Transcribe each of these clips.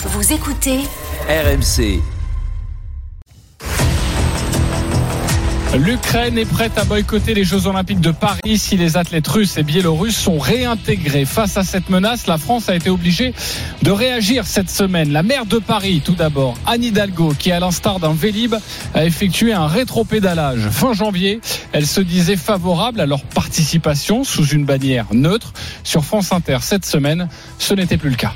Vous écoutez RMC. L'Ukraine est prête à boycotter les Jeux Olympiques de Paris si les athlètes russes et biélorusses sont réintégrés. Face à cette menace, la France a été obligée de réagir cette semaine. La maire de Paris, tout d'abord, Anne Hidalgo, qui à l'instar d'un Vélib a effectué un rétropédalage. Fin janvier, elle se disait favorable à leur participation sous une bannière neutre. Sur France Inter, cette semaine, ce n'était plus le cas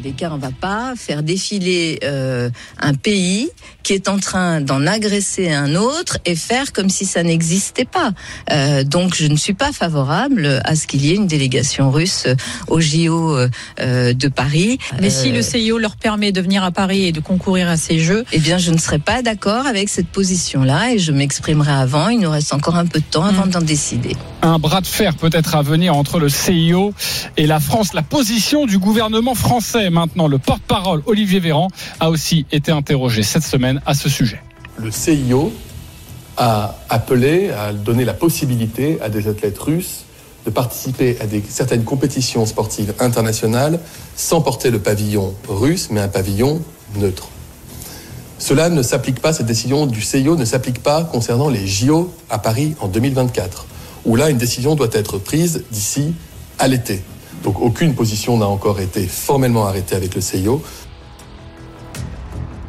tous les cas, on va pas faire défiler euh, un pays qui est en train d'en agresser un autre et faire comme si ça n'existait pas. Euh, donc, je ne suis pas favorable à ce qu'il y ait une délégation russe au JO euh, de Paris. Mais si le CIO leur permet de venir à Paris et de concourir à ces Jeux, eh bien, je ne serai pas d'accord avec cette position-là et je m'exprimerai avant. Il nous reste encore un peu de temps avant mmh. d'en décider. Un bras de fer peut-être à venir entre le CIO et la France. La position du gouvernement français maintenant. Le porte-parole Olivier Véran a aussi été interrogé cette semaine à ce sujet. Le CIO a appelé à donner la possibilité à des athlètes russes de participer à certaines compétitions sportives internationales sans porter le pavillon russe, mais un pavillon neutre. Cela ne s'applique pas, cette décision du CIO ne s'applique pas concernant les JO à Paris en 2024, où là, une décision doit être prise d'ici à l'été. Donc aucune position n'a encore été formellement arrêtée avec le CIO.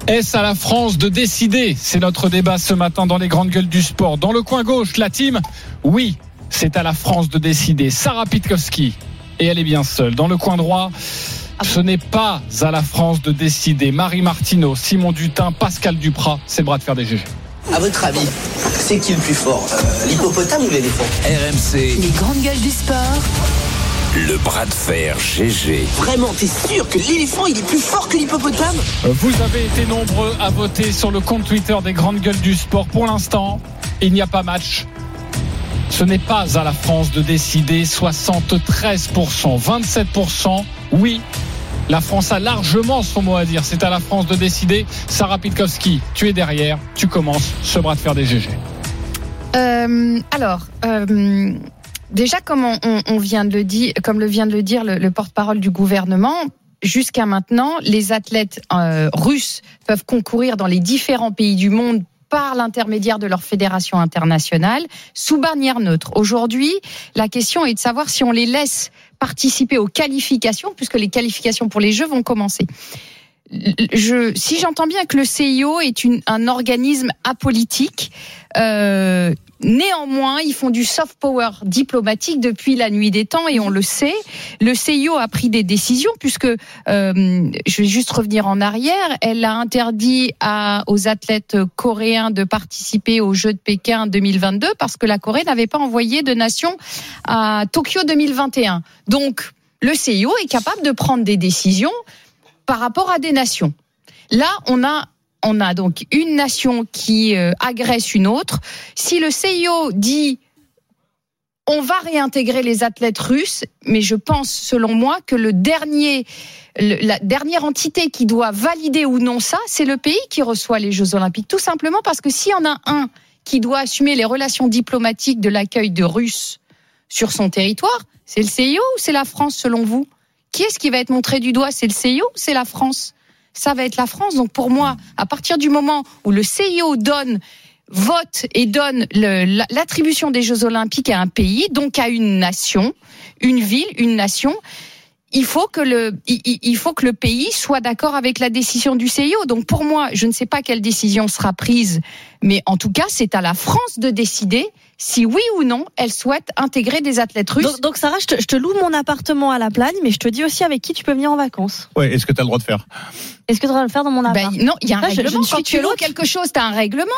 Est-ce à la France de décider? C'est notre débat ce matin dans les grandes gueules du sport. Dans le coin gauche, la team, oui, c'est à la France de décider. Sarah Pitkowski, et elle est bien seule. Dans le coin droit, ce n'est pas à la France de décider. Marie Martineau, Simon Dutin, Pascal Duprat, c'est le bras de fer des GG. À votre avis, c'est qui le plus fort? Euh, L'hippopotame ou l'éléphant? RMC. Les grandes gueules du sport. Le bras de fer GG. Vraiment, t'es sûr que l'éléphant il est plus fort que l'hippopotame Vous avez été nombreux à voter sur le compte Twitter des grandes gueules du sport. Pour l'instant, il n'y a pas match. Ce n'est pas à la France de décider 73%, 27%. Oui, la France a largement son mot à dire. C'est à la France de décider. Sarah Pitkowski, tu es derrière. Tu commences ce bras de fer des GG. Euh, alors, euh, déjà, comme on, vient de le dire, comme le vient de le dire le, porte-parole du gouvernement, jusqu'à maintenant, les athlètes euh, russes peuvent concourir dans les différents pays du monde par l'intermédiaire de leur fédération internationale sous bannière neutre. Aujourd'hui, la question est de savoir si on les laisse participer aux qualifications, puisque les qualifications pour les Jeux vont commencer. Je, si j'entends bien que le CIO est une, un organisme apolitique, euh, Néanmoins, ils font du soft power diplomatique depuis la nuit des temps et on le sait. Le CIO a pris des décisions puisque, euh, je vais juste revenir en arrière, elle a interdit à, aux athlètes coréens de participer aux Jeux de Pékin 2022 parce que la Corée n'avait pas envoyé de nation à Tokyo 2021. Donc, le CIO est capable de prendre des décisions par rapport à des nations. Là, on a on a donc une nation qui euh, agresse une autre. Si le CIO dit on va réintégrer les athlètes russes, mais je pense, selon moi, que le dernier, la dernière entité qui doit valider ou non ça, c'est le pays qui reçoit les Jeux Olympiques. Tout simplement parce que s'il y en a un qui doit assumer les relations diplomatiques de l'accueil de Russes sur son territoire, c'est le CIO ou c'est la France, selon vous? Qui est-ce qui va être montré du doigt? C'est le CIO c'est la France? Ça va être la France. Donc pour moi, à partir du moment où le CIO donne vote et donne l'attribution des Jeux Olympiques à un pays, donc à une nation, une ville, une nation, il faut que le il, faut que le pays soit d'accord avec la décision du CIO. Donc pour moi, je ne sais pas quelle décision sera prise, mais en tout cas, c'est à la France de décider si oui ou non elle souhaite intégrer des athlètes russes. Donc, Sarah, je te, loue mon appartement à la Plagne, mais je te dis aussi avec qui tu peux venir en vacances. Ouais, est-ce que tu as le droit de faire? Est-ce que tu as le droit de faire dans mon appartement ben, Non, il y a un règlement. Quand tu loues quelque chose, tu as un règlement.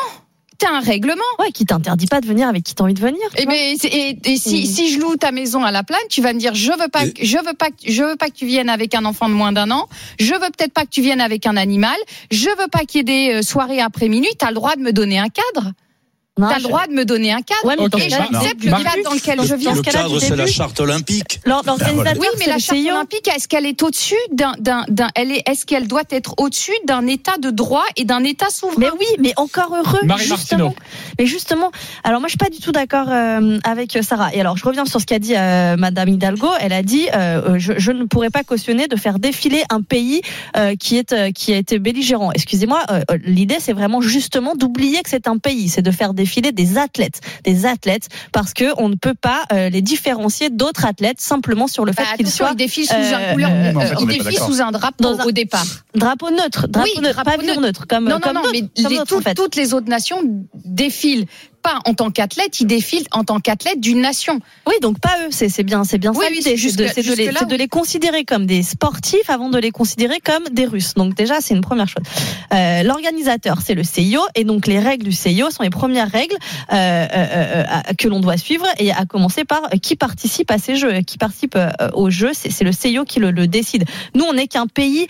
T'as un règlement. Ouais, qui t'interdit pas de venir avec qui t'as envie de venir. Eh ben, et, et, si, mm. si je loue ta maison à la plaine, tu vas me dire je veux pas, je veux pas, je veux pas que tu viennes avec un enfant de moins d'un an. Je veux peut-être pas que tu viennes avec un animal. Je veux pas qu'il y ait des euh, soirées après minuit. T'as le droit de me donner un cadre. T'as le droit de me donner un cadre. Ouais, mais Ok, dans Et ce cas-là, bah, j'accepte non. le cadre dans lequel Le- je vis. cadre, c'est la charte olympique. L'organisateur, Oui, mais la charte olympique, est-ce qu'elle est au-dessus d'un, d'un, d'un, elle est, est-ce qu'elle doit être au-dessus d'un État de droit et d'un État souverain? Mais oui, mais encore heureux. Marie justement. Mais justement, alors moi je suis pas du tout d'accord euh, avec Sarah. Et alors je reviens sur ce qu'a dit euh, Madame Hidalgo. Elle a dit euh, je, je ne pourrais pas cautionner de faire défiler un pays euh, qui est euh, qui a été belligérant. Excusez-moi, euh, euh, l'idée c'est vraiment justement d'oublier que c'est un pays, c'est de faire défiler des athlètes, des athlètes, parce que on ne peut pas euh, les différencier d'autres athlètes simplement sur le fait Bah, qu'ils attention, soient il défile sous euh, un couleur, euh, en fait, euh, sous un drapeau Dans un- au départ. drapeau neutre, drapeau Oui, neutre, drapeau pavillon neutre. neutre, comme non, non, comme non, d'autres, mais comme les- d'autres, en tout- fait. toutes les autres nations défilent pas en tant qu'athlètes, ils défilent en tant qu'athlètes d'une nation. Oui, donc pas eux, c'est bien, c'est bien Oui, ça oui, l'idée, c'est de, de les, de les considérer comme des sportifs avant de les considérer comme des Russes. Donc déjà, c'est une première chose. Euh, L'organisateur, c'est le CIO, et donc les règles du CIO sont les premières règles euh, euh, que l'on doit suivre, et à commencer par qui participe à ces jeux, qui participe aux jeux, c'est le CIO qui le, le décide. Nous, on n'est qu'un pays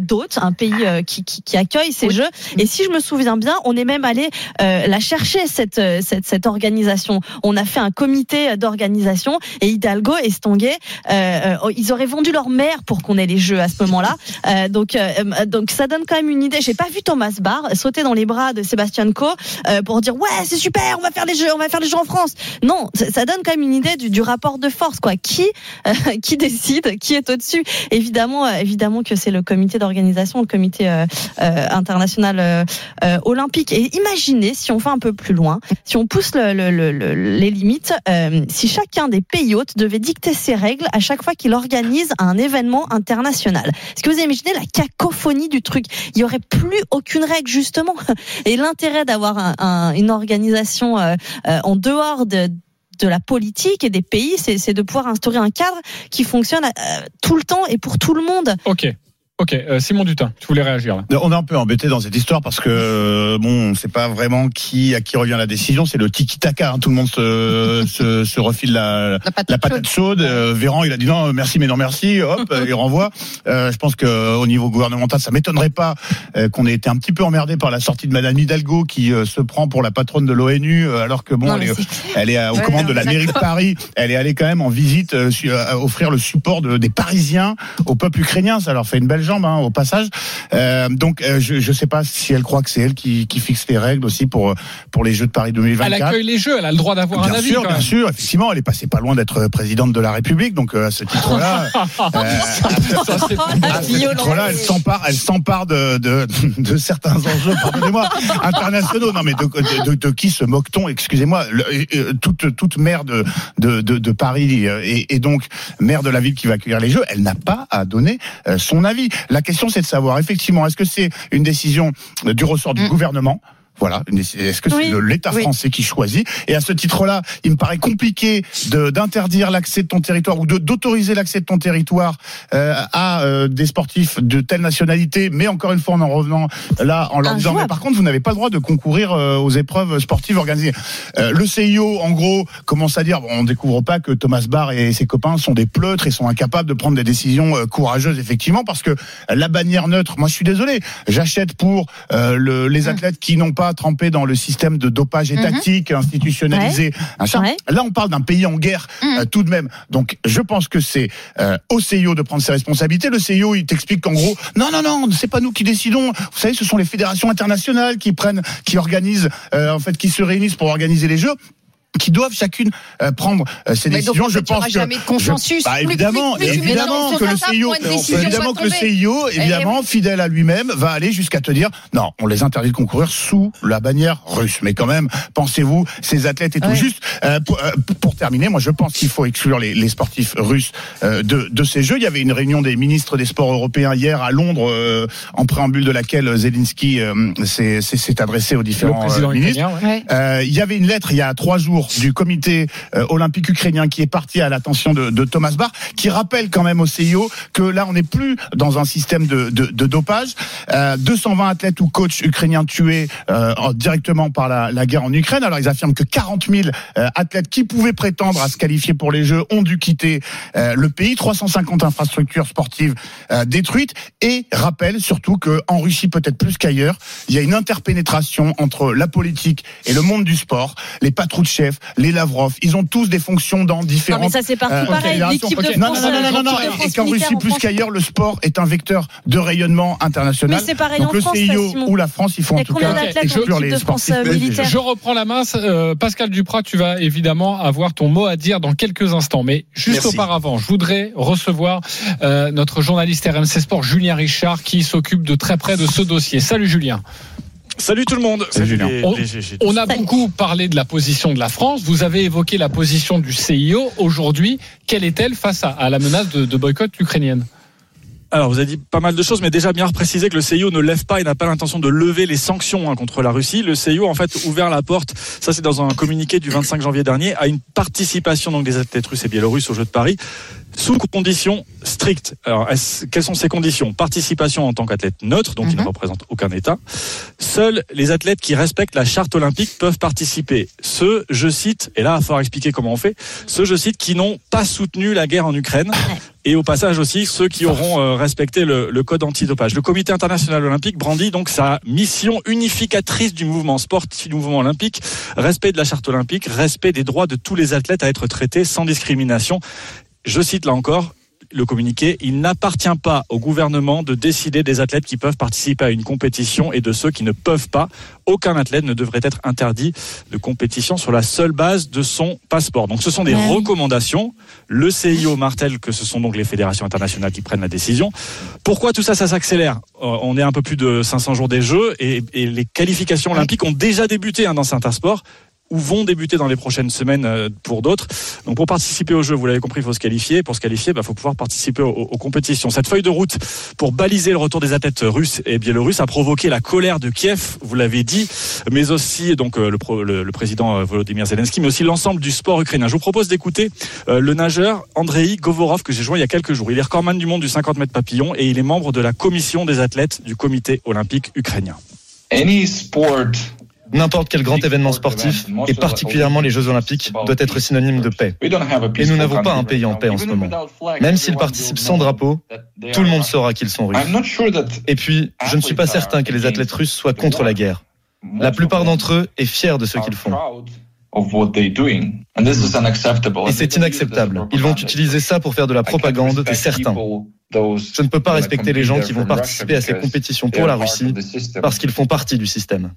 d'hôtes, un pays qui, qui, qui accueille ces Oui. jeux, et si je me souviens bien, on est même allé la chercher cette, cette cette organisation. On a fait un comité d'organisation et Hidalgo et Stonguet, euh, euh, ils auraient vendu leur mère pour qu'on ait les jeux à ce moment-là. Euh, donc euh, euh, donc ça donne quand même une idée. J'ai pas vu Thomas Barr sauter dans les bras de Sébastien Coe euh, pour dire ouais c'est super, on va faire les jeux, on va faire les jeux en France. Non, ça, donne quand même une idée du, du rapport de force quoi. Qui euh, qui décide, qui est au-dessus? Évidemment, euh, évidemment que c'est le comité d'organisation, le comité euh, euh, international euh, euh, olympique. Et imaginez si on va un peu plus loin, si on pousse le- le- le- le- les limites, euh, si chacun des pays hôtes devait dicter ses règles à chaque fois qu'il organise un événement international. Est-ce que vous imaginez la cacophonie du truc? Il y aurait plus aucune règle justement. Et l'intérêt d'avoir un- un- une organisation euh, euh, en dehors de de la politique et des pays, c'est c'est de pouvoir instaurer un cadre qui fonctionne euh, tout le temps et pour tout le monde. Ok. Ok, euh, Simon Dutin, tu voulais réagir là. On est un peu embêté dans cette histoire parce que euh, bon, on sait pas vraiment qui à qui revient la décision. C'est le tiki taka. Tout le monde se, se, se refile la, La patate la patate chaude. Euh, Véran, il a dit non, merci, mais non merci. Hop, euh, il renvoie. Euh, je pense que euh, au niveau gouvernemental, ça m'étonnerait pas euh, qu'on ait été un petit peu emmerdé par la sortie de Madame Hidalgo qui euh, se prend pour la patronne de l'ONU, euh, alors que bon, Non, elle est, elle euh, aux Ouais, commandes non, de la mairie de. Paris. Elle est allée quand même en visite, euh, offrir le support de- des Parisiens au peuple ukrainien. Ça leur fait une belle jambe hein, au passage. Euh, donc, euh, je ne sais pas si elle croit que c'est elle qui, qui fixe les règles aussi pour pour les Jeux de Paris Elle 2024. accueille les jeux, elle a le droit d'avoir un Bien avis. sûr, quand bien sûr, effectivement, elle est passée pas loin d'être présidente de la République, donc euh, à ce titre-là, Ça, c'est- à ce titre-là, elle s'empare, elle s'empare de, de, de certains enjeux, pardonnez-moi, internationaux. Non, mais de, de, de- de qui se moque-t-on Excusez-moi, toute toute maire de de, de, Paris et, et donc maire de la ville qui va accueillir les Jeux, elle n'a pas à donner son avis. La question, c'est de savoir effectivement, est-ce que c'est une décision du ressort du Mm. gouvernement voilà. Est-ce que c'est Oui, l'État oui. français qui choisit? Et à ce titre-là, il me paraît compliqué d'interdire l'accès de ton territoire ou d'autoriser l'accès de ton territoire euh, à euh, des sportifs de telle nationalité. Mais encore une fois, en en revenant là, en leur disant, mais par contre, vous n'avez pas le droit de concourir euh, aux épreuves sportives organisées. Le CIO, en gros, commence à dire, bon, on découvre pas que Thomas Barr et ses copains sont des pleutres et sont incapables de prendre des décisions courageuses, effectivement, parce que la bannière neutre, moi, je suis désolé, j'achète pour le- les athlètes qui n'ont pas trempé dans le système de dopage étatique institutionnalisé. Ouais. Là, on parle d'un pays en guerre Mhm. euh, tout de même. Donc, je pense que c'est euh, au CIO de prendre ses responsabilités. Le CIO, il t'explique qu'en gros, non, non, non, c'est pas nous qui décidons. Vous savez, ce sont les fédérations internationales qui prennent, qui organisent, euh, en fait, qui se réunissent pour organiser les Jeux qui doivent chacune euh, prendre euh, ces Mais donc, décisions. en je fait, il y aura pense que jamais de consensus. je- bah, Plus- plus- évidemment, plus évidemment que le table CIO, évidemment que le. CIO, Eh évidemment fidèle à lui-même, va aller jusqu'à te dire non, on les interdit de concourir sous la bannière russe. Mais quand même, pensez-vous, ces athlètes et tout Ouais. juste euh, pour, euh, pour terminer, moi je pense qu'il faut exclure les, les sportifs russes euh, de, de ces Jeux. Il y avait une réunion des ministres des Sports européens hier à Londres, euh, en préambule de laquelle Zelensky euh, s'est s'est- s'est adressé aux différents euh, ministres. ouais. Euh, il y avait une lettre il y a trois jours du comité euh, olympique ukrainien qui est parti à l'attention de, de, Thomas Bach, qui rappelle quand même au CIO que là, on n'est plus dans un système de, de, de dopage. Euh, 220 athlètes ou coachs ukrainiens tués euh, directement par la, guerre en Ukraine. Alors, ils affirment que 40 000 euh, athlètes qui pouvaient prétendre à se qualifier pour les Jeux ont dû quitter euh, le pays. 350 infrastructures sportives détruites. Et rappelle surtout qu'en Russie, peut-être plus qu'ailleurs, il y a une interpénétration entre la politique et le monde du sport. Les Les Lavrov, ils ont tous des fonctions dans différentes. Non, mais ça c'est partout euh, pareil. L'équipe de France, non, non, non, non, non, et qu'en Russie plus qu'ailleurs, le sport est un vecteur de rayonnement international. Mais c'est pareil Donc en le France, CIO Simon. ou la France, il faut en tout cas exclure les sportifs. militaires. Je reprends la main. Euh, Pascal Duprat, tu vas évidemment avoir ton mot à dire dans quelques instants. Mais juste Merci. auparavant, je voudrais recevoir euh, notre journaliste RMC Sport, Julien Richard, qui s'occupe de très près de ce dossier. Salut Julien. Salut tout le monde. Salut, Julien. les- On, les GG. on a beaucoup parlé de la position de la France. Vous avez évoqué la position du CIO. Aujourd'hui, quelle est-elle face à, à la menace de, de boycott ukrainienne Alors, vous avez dit pas mal de choses, mais déjà bien préciser que le CIO ne lève pas et n'a pas l'intention de lever les sanctions hein, contre la Russie. Le CIO, en fait, ouvert la porte, ça c'est dans un communiqué du 25 janvier dernier, à une participation donc des athlètes russes et biélorusses aux Jeux de Paris, sous conditions strictes. Alors, quelles sont ces conditions? Participation en tant qu'athlète neutre, donc qui ne Mhm. représente aucun État. Seuls les athlètes qui respectent la charte olympique peuvent participer. Ceux, je cite, et là, il va falloir expliquer comment on fait, ceux, je cite, qui n'ont pas soutenu la guerre en Ukraine. Et au passage aussi, ceux qui auront euh, respecté le, le code antidopage. Le Comité international olympique brandit donc sa mission unificatrice du mouvement sportif, du mouvement olympique, respect de la charte olympique, respect des droits de tous les athlètes à être traités sans discrimination. Je cite là encore le communiqué, il n'appartient pas au gouvernement de décider des athlètes qui peuvent participer à une compétition et de ceux qui ne peuvent pas. Aucun athlète ne devrait être interdit de compétition sur la seule base de son passeport. Donc ce sont des Ouais. recommandations. Le CIO martèle que ce sont donc les fédérations internationales qui prennent la décision. Pourquoi tout ça, ça s'accélère? Euh, On est un peu plus de 500 jours des Jeux et, et les qualifications olympiques ont déjà débuté hein, dans certains sports ou vont débuter dans les prochaines semaines euh, pour d'autres. Donc pour participer aux Jeux, vous l'avez compris, il faut se qualifier. Pour se qualifier, il faut pouvoir participer aux, compétitions. Cette feuille de route pour baliser le retour des athlètes russes et biélorusses a provoqué la colère de Kiev, vous l'avez dit, mais aussi donc euh, le, président euh, Volodymyr Zelensky, mais aussi l'ensemble du sport ukrainien. Je vous propose d'écouter le nageur Andrei Govorov que j'ai joint il y a quelques jours. Il est recordman du monde du 50 mètres papillon et il est membre de la commission des athlètes du comité olympique ukrainien. N'importe quel grand événement sportif, et particulièrement les Jeux Olympiques, doit être synonyme de paix. Et nous n'avons pas un pays en paix en ce moment. Même s'ils participent sans drapeau, tout le monde saura qu'ils sont russes. Et puis, je ne suis pas certain que les athlètes russes soient contre la guerre. La plupart d'entre eux est fiers de ce qu'ils font. Et c'est inacceptable. Ils vont utiliser ça pour faire de la propagande, c'est certain. Je ne peux pas respecter les gens qui vont participer à ces compétitions pour la Russie parce qu'ils font partie du système.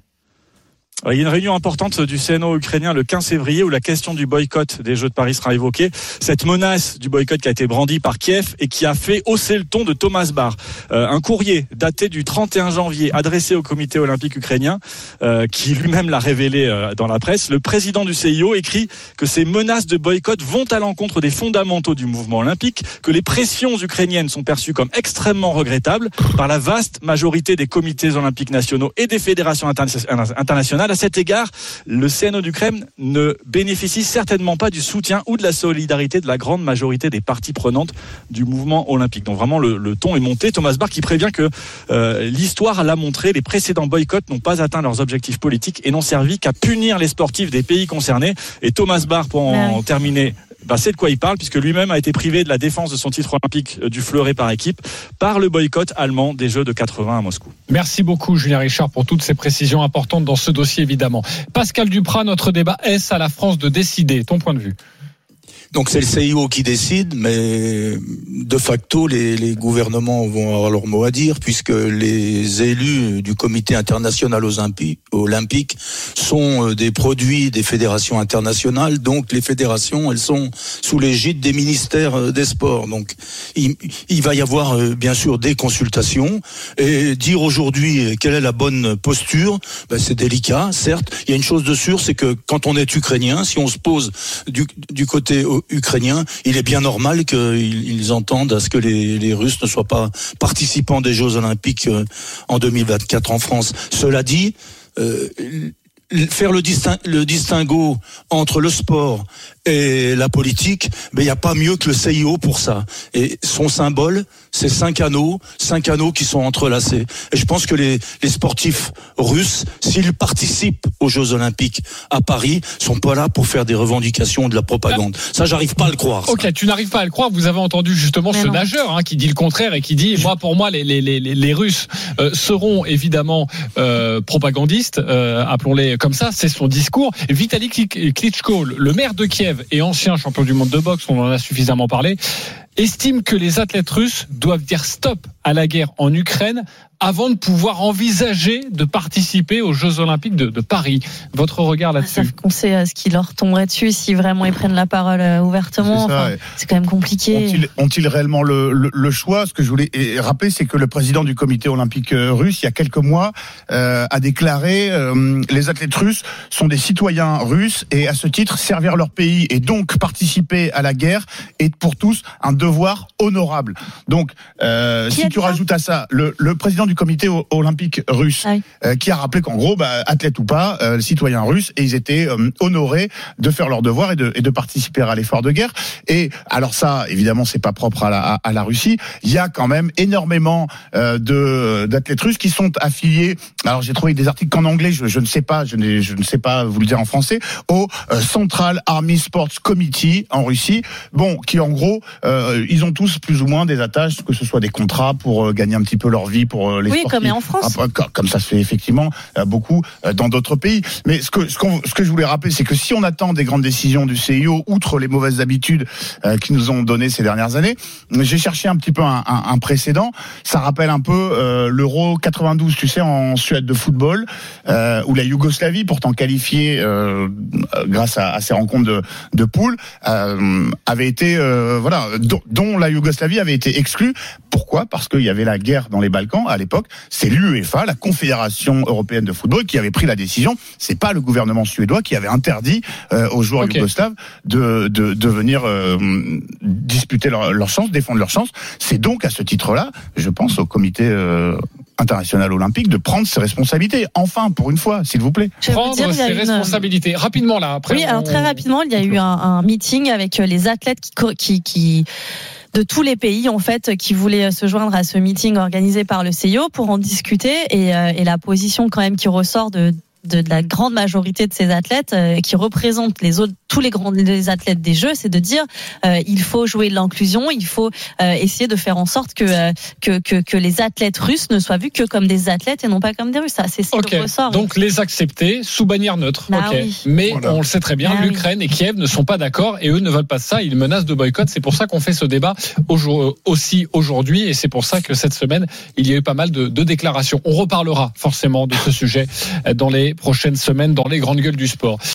Il y a une réunion importante du CNO ukrainien le 15 février où la question du boycott des Jeux de Paris sera évoquée. Cette menace du boycott qui a été brandie par Kiev et qui a fait hausser le ton de Thomas Barr. Euh, un courrier daté du 31 janvier adressé au comité olympique ukrainien euh, qui lui-même l'a révélé euh, dans la presse. Le président du CIO écrit que ces menaces de boycott vont à l'encontre des fondamentaux du mouvement olympique, que les pressions ukrainiennes sont perçues comme extrêmement regrettables par la vaste majorité des comités olympiques nationaux et des fédérations interna- internationales. À cet égard, le CNO d'Ukraine ne bénéficie certainement pas du soutien ou de la solidarité de la grande majorité des parties prenantes du mouvement olympique. Donc vraiment, le, le ton est monté. Thomas Bach qui prévient que euh, l'histoire l'a montré, les précédents boycotts n'ont pas atteint leurs objectifs politiques et n'ont servi qu'à punir les sportifs des pays concernés. Et Thomas Bach, pour en Ah oui. terminer, bah, c'est de quoi il parle, puisque lui-même a été privé de la défense de son titre olympique euh, du fleuret par équipe par le boycott allemand des Jeux de 80 à Moscou. Merci beaucoup, Julien Richard, pour toutes ces précisions importantes dans ce dossier, évidemment. Pascal Duprat, notre débat, est-ce à la France de décider? Ton point de vue? Donc c'est le CIO qui décide, mais de facto les, gouvernements vont avoir leur mot à dire puisque les élus du Comité international olympi- olympique sont euh, des produits des fédérations internationales. Donc les fédérations, elles sont sous l'égide des ministères euh, des sports. Donc il, va y avoir euh, bien sûr des consultations et dire aujourd'hui quelle est la bonne posture, ben, c'est délicat, certes. Il y a une chose de sûre, c'est que quand on est ukrainien, si on se pose du côté euh, ukrainien, il est bien normal qu'ils ils entendent à ce que les, les Russes ne soient pas participants des Jeux Olympiques euh, en 2024 en France. Cela dit, euh, faire le, disting, le distinguo entre le sport et la politique, mais il n'y a pas mieux que le CIO pour ça. Et son symbole, c'est cinq anneaux, cinq anneaux qui sont entrelacés. Et je pense que les, les sportifs russes, s'ils participent aux Jeux Olympiques à Paris, sont pas là pour faire des revendications ou de la propagande. Ça, j'arrive pas à le croire. Ok, tu n'arrives pas à le croire. Vous avez entendu justement ce nageur hein, qui dit le contraire et qui dit, moi, pour moi, les, les, les, les Russes euh, seront évidemment euh, propagandistes, euh, appelons-les comme ça. C'est son discours. Vitaly Klitschko, le maire de Kiev et ancien champion du monde de boxe, on en a suffisamment parlé, estime que les athlètes russes doivent dire stop à la guerre en Ukraine avant de pouvoir envisager de participer aux Jeux Olympiques de, de Paris. Votre regard ah, là-dessus On sait euh, ce qui leur tomberait dessus si vraiment ils prennent la parole euh, ouvertement. C'est quand même compliqué. Ont-ils réellement le, le, le, choix? Ce que je voulais rappeler, c'est que le président du comité olympique euh, russe, il y a quelques mois, euh, a déclaré euh, les athlètes russes sont des citoyens russes et à ce titre, servir leur pays et donc participer à la guerre est pour tous un devoir honorable. Donc, euh, si tu rajoutes à ça le, le président du comité olympique russe, ah euh, qui a rappelé qu'en gros, bah, athlètes ou pas, euh, citoyens russes, et ils étaient euh, honorés de faire leur devoir et de, et de participer à l'effort de guerre. Et alors ça, évidemment, c'est pas propre à la, à, la Russie. Il y a quand même énormément de d'athlètes russes qui sont affiliés. Alors j'ai trouvé des articles en anglais, je, je ne sais pas, je, je, ne sais pas vous le dire en français, au Central Army Sports Committee en Russie. Bon, qui en gros, ils ont tous plus ou moins des attaches, que ce soit des contrats pour gagner un petit peu leur vie, pour les oui, comme en France. Comme ça se fait effectivement euh, beaucoup euh, dans d'autres pays. Mais ce que, ce, ce que je voulais rappeler, c'est que si on attend des grandes décisions du CIO, outre les mauvaises habitudes euh, qui nous ont donné ces dernières années, j'ai cherché un petit peu un, un, précédent. Ça rappelle un peu l'Euro 92, tu sais, en Suède de football, euh, où la Yougoslavie, pourtant qualifiée grâce à, à, ces rencontres de, de poules, avait été, voilà, dont, dont la Yougoslavie avait été exclue. Pourquoi? Parce qu'il y avait la guerre dans les Balkans à l'époque c'est l'UEFA, la Confédération européenne de football, qui avait pris la décision. C'est pas le gouvernement suédois qui avait interdit euh, aux joueurs yougoslaves de, de, de venir euh, disputer leur, leur, chance, défendre leur chance. C'est donc à ce titre-là, je pense au comité. Euh, international olympique de prendre ses responsabilités. Enfin, pour une fois, s'il vous plaît. Prendre ses responsabilités. Rapidement, là. Après, oui, alors très rapidement, il y a eu un, un meeting avec les athlètes qui, qui, qui de tous les pays en fait qui voulaient se joindre à ce meeting organisé par le CIO pour en discuter et, euh, et la position quand même qui ressort de, de, la grande majorité de ces athlètes euh, qui représentent les autres, tous les grands les athlètes des Jeux, c'est de dire euh, il faut jouer l'inclusion, il faut euh, essayer de faire en sorte que, que, que, que les athlètes russes ne soient vus que comme des athlètes et non pas comme des Russes. Ça, c'est ce okay. ressort. Donc les accepter sous bannière neutre. Bah Mais on le sait très bien, bah l'Ukraine et Kiev ne sont pas d'accord et eux ne veulent pas ça. Ils menacent de boycott. C'est pour ça qu'on fait ce débat aussi aujourd'hui et c'est pour ça que cette semaine il y a eu pas mal de, de déclarations. On reparlera forcément de ce sujet dans les prochaines semaines dans les grandes gueules du sport.